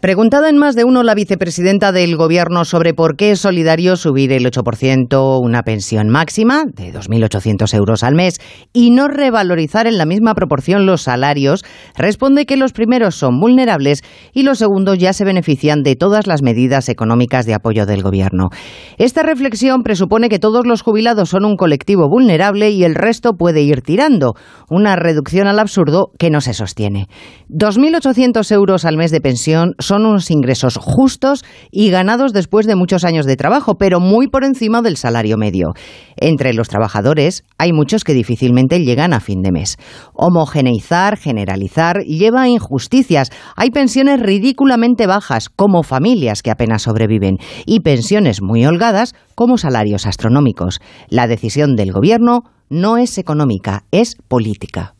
Preguntado en más de uno la vicepresidenta del Gobierno sobre por qué es solidario subir el 8% una pensión máxima de 2.800 euros al mes y no revalorizar en la misma proporción los salarios, responde que los primeros son vulnerables y los segundos ya se benefician de todas las medidas económicas de apoyo del Gobierno. Esta reflexión presupone que todos los jubilados son un colectivo vulnerable y el resto puede ir tirando, una reducción al absurdo que no se sostiene. 2.800 euros al mes de son unos ingresos justos y ganados después de muchos años de trabajo, pero muy por encima del salario medio. Entre los trabajadores hay muchos que difícilmente llegan a fin de mes. Homogeneizar, generalizar, lleva a injusticias. Hay pensiones ridículamente bajas, como familias que apenas sobreviven, y pensiones muy holgadas, como salarios astronómicos. La decisión del Gobierno no es económica, es política.